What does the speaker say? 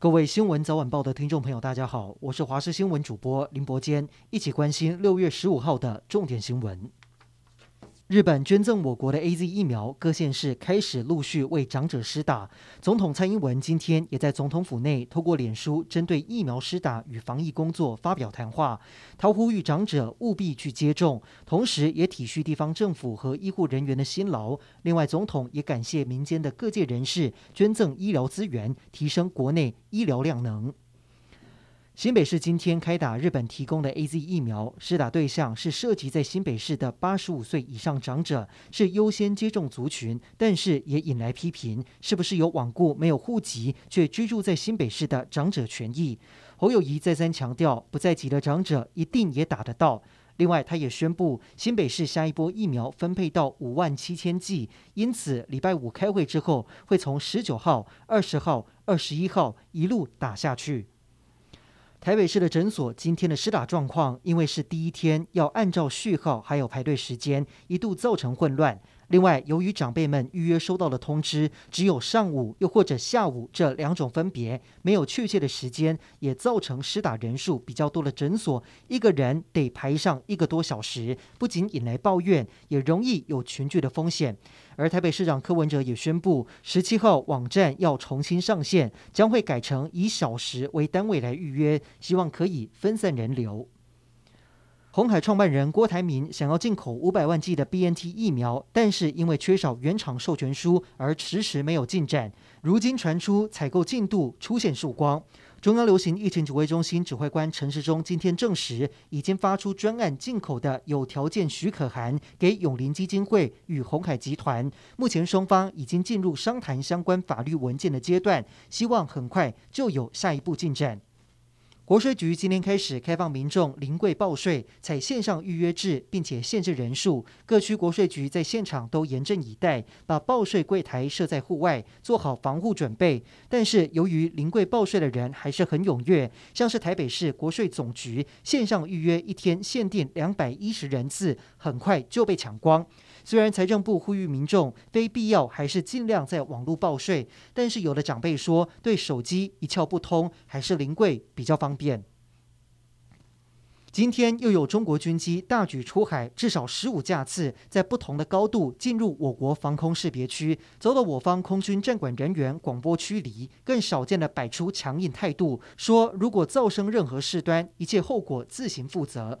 各位新闻早晚报的听众朋友，大家好，我是华视新闻主播林伯坚，一起关心六月十五号的重点新闻。日本捐赠我国的 AZ 疫苗，各县市开始陆续为长者施打。总统蔡英文今天也在总统府内透过脸书，针对疫苗施打与防疫工作发表谈话，他呼吁长者务必去接种，同时也体恤地方政府和医护人员的辛劳。另外，总统也感谢民间的各界人士捐赠医疗资源，提升国内医疗量能。新北市今天开打日本提供的 AZ 疫苗，施打对象是涉及在新北市的八十五岁以上长者，是优先接种族群，但是也引来批评，是不是有罔顾没有户籍却居住在新北市的长者权益？侯友谊再三强调，不在籍的长者一定也打得到。另外，他也宣布新北市下一波疫苗分配到五万七千剂，因此礼拜五开会之后，会从十九号、二十号、二十一号一路打下去。台北市的诊所今天的施打状况，因为是第一天，要按照序号还有排队时间，一度造成混乱。另外，由于长辈们预约收到的通知只有上午又或者下午这两种分别，没有确切的时间，也造成施打人数比较多的诊所，一个人得排上一个多小时，不仅引来抱怨，也容易有群聚的风险。而台北市长柯文哲也宣布，十七号网站要重新上线，将会改成以小时为单位来预约，希望可以分散人流。鸿海创办人郭台铭想要进口五百万剂的 BNT 疫苗，但是因为缺少原厂授权书而迟迟没有进展。如今传出采购进度出现曙光。中央流行疫情指挥中心指挥官陈时中今天证实，已经发出专案进口的有条件许可函给永林基金会与鸿海集团。目前双方已经进入商谈相关法律文件的阶段，希望很快就有下一步进展。国税局今天开始开放民众临柜报税，采线上预约制，并且限制人数。各区国税局在现场都严阵以待，把报税柜台设在户外，做好防护准备。但是由于临柜报税的人还是很踊跃，像是台北市国税总局线上预约一天限定两百一十人次，很快就被抢光。虽然财政部呼吁民众非必要还是尽量在网络报税，但是有的长辈说对手机一窍不通，还是临柜比较方便。今天又有中国军机大举出海，至少十五架次在不同的高度进入我国防空识别区，遭到我方空军战管人员广播驱离，更少见的摆出强硬态度，说如果造成任何事端，一切后果自行负责。